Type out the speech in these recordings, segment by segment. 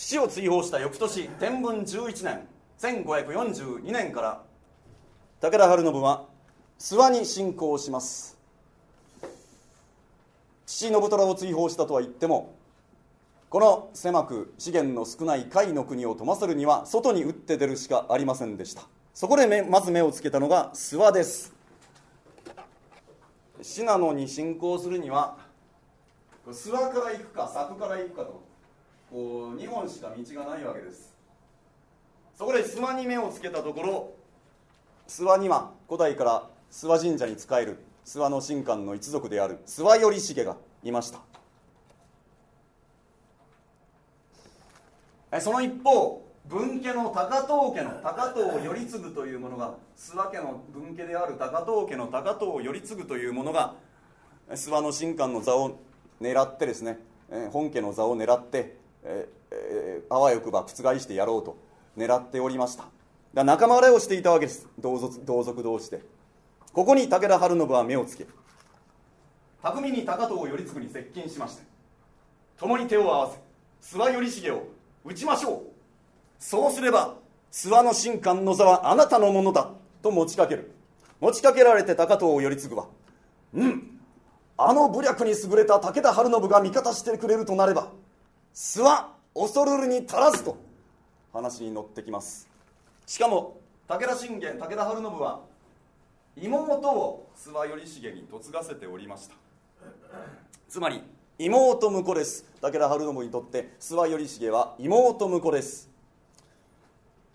父を追放した翌年天文11年1542年から武田晴信は諏訪に侵攻します。父信虎を追放したとは言ってもこの狭く資源の少ない甲斐の国を富ませるには外に打って出るしかありませんでした。そこでまず目をつけたのが諏訪です。信濃に侵攻するには諏訪から行くか佐久から行くかと。こう2本しか道がないわけです。そこで諏訪に目をつけたところ諏訪には古代から諏訪神社に仕える諏訪の神官の一族である諏訪頼重がいました。その一方分家の高藤家の高藤頼次というものが諏訪家の分家である高藤家の高藤頼次というものが諏訪の神官の座を狙ってですね本家の座を狙ってえー、あわよくば覆してやろうと狙っておりました。だ仲間割れをしていたわけです。同族同族同士で。ここに武田晴信は目をつけ巧みに高藤頼次に接近しまして共に手を合わせ諏訪頼重を討ちましょう。そうすれば諏訪の神官の座はあなたのものだと持ちかける。持ちかけられて高藤頼次はうんあの武略に優れた武田晴信が味方してくれるとなれば諏訪恐るるに足らずと話に乗ってきます。しかも武田信玄武田晴信は妹を諏訪頼重に嫁がせておりました。つまり妹婿です。武田晴信にとって諏訪頼重は妹婿です。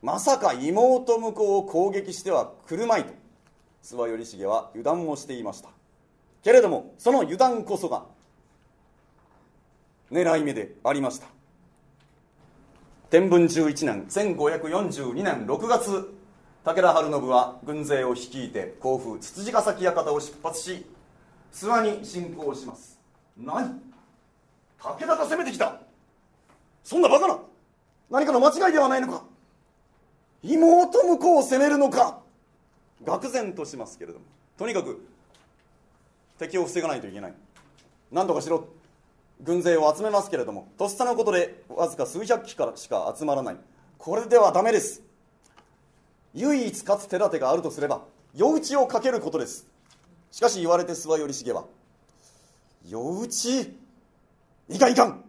まさか妹婿を攻撃してはくるまいと諏訪頼重は油断をしていました。けれどもその油断こそが狙い目でありました。天文11年1542年6月武田晴信は軍勢を率いて甲府つつじヶ崎館を出発し諏訪に侵攻します。何？武田が攻めてきた。そんなバカな。何かの間違いではないのか。妹婿を攻めるのか。愕然としますけれども。とにかく敵を防がないといけない。何とかしろ。軍勢を集めますけれどもとっさのことでわずか数百機からしか集まらない。これではダメです。唯一勝つ手立てがあるとすれば夜討ちをかけることです。しかし言われて諏訪頼重は夜討ちいかんいかん。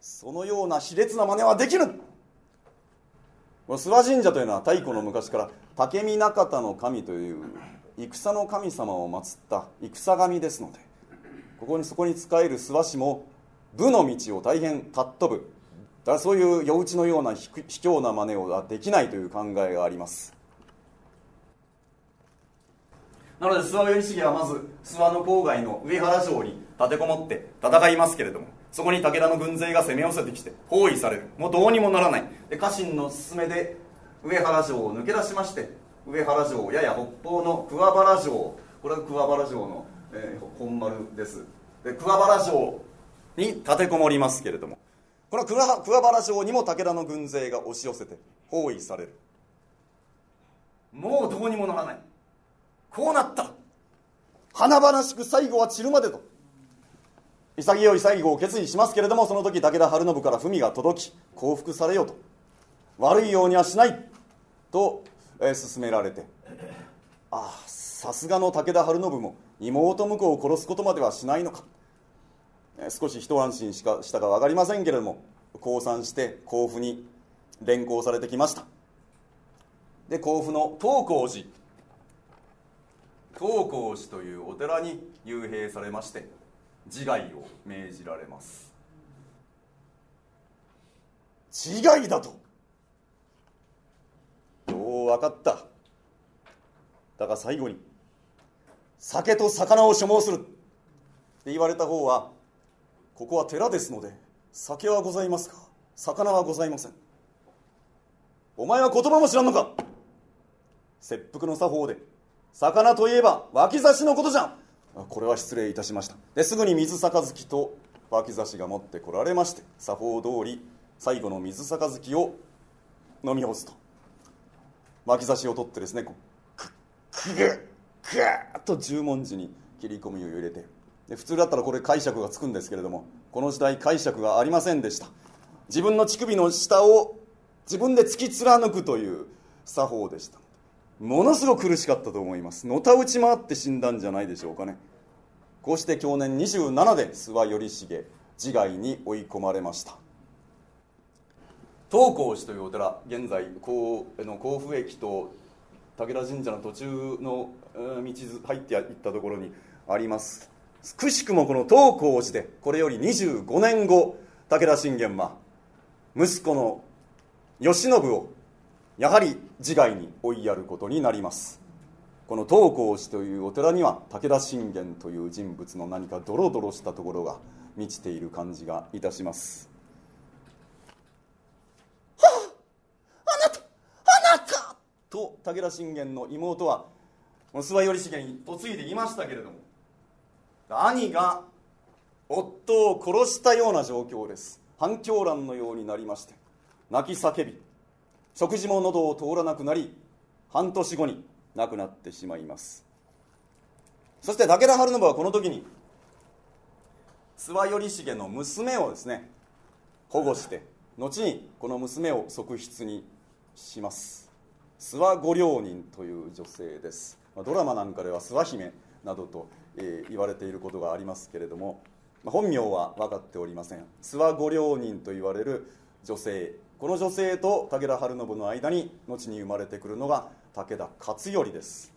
そのような卑劣な真似はできぬ。諏訪神社というのは太古の昔から武見中田の神という戦の神様を祀った戦神ですのでここにそこに仕える諏訪氏も武の道を大変尊ぶ。だそういう夜討ちのような卑怯な真似をできないという考えがあります。なので諏訪頼重はまず諏訪の郊外の上原城に立てこもって戦いますけれどもそこに武田の軍勢が攻め寄せてきて包囲される。もうどうにもならない。で家臣の勧めで上原城を抜け出しまして上原城やや北方の桑原城これは桑原城のえー、本丸です。で桑原城に立てこもりますけれども。この桑原城にも武田の軍勢が押し寄せて包囲される。もうどうにもならない。こうなった。華々しく最後は散るまでと。潔い最後を決意しますけれどもその時武田晴信から文が届き降伏されようと。悪いようにはしない。と、えー、勧められて。ああさすがの武田晴信も妹婿を殺すことまではしないのか。少し一安心しかしたか分かりませんけれども降参して甲府に連行されてきました。で甲府の東光寺。東光寺というお寺に幽閉されまして自害を命じられます。自害だと？よう分かった。だが最後に酒と魚を所望する。って言われた方はここは寺ですので酒はございますか？魚はございません。お前は言葉も知らんのか？切腹の作法で魚といえば脇差しのことじゃん。これは失礼いたしました。ですぐに水杯と脇差しが持ってこられまして作法通り最後の水杯を飲み干すと。脇差しを取ってですねこうクッと十文字に切り込みを入れてで普通だったらこれ解釈がつくんですけれどもこの時代解釈がありませんでした。自分の乳首の下を自分で突き貫くという作法でした。ものすごく苦しかったと思います。のたうち回って死んだんじゃないでしょうかね。こうして去年27で諏訪頼重自害に追い込まれました。東光寺というお寺現在甲の甲府駅と武田神社の途中の道入っていったところにあります。くしくもこの東光寺でこれより25年後武田信玄は息子の慶喜をやはり自害に追いやることになります。この東光寺というお寺には武田信玄という人物の何かドロドロしたところが満ちている感じがいたしますはああなたあなた武田信玄の妹は諏訪頼重に嫁いでいましたけれども兄が夫を殺したような状況です。反響乱のようになりまして泣き叫び食事も喉を通らなくなり半年後に亡くなってしまいます。そして武田晴信はこの時に諏訪頼重の娘をですね保護して後にこの娘を側室にします。諏訪御両人という女性です。ドラマなんかでは諏訪姫などと、えー、言われていることがありますけれども本名は分かっておりません。諏訪御両人と言われる女性。この女性と武田晴信の間に後に生まれてくるのが武田勝頼です。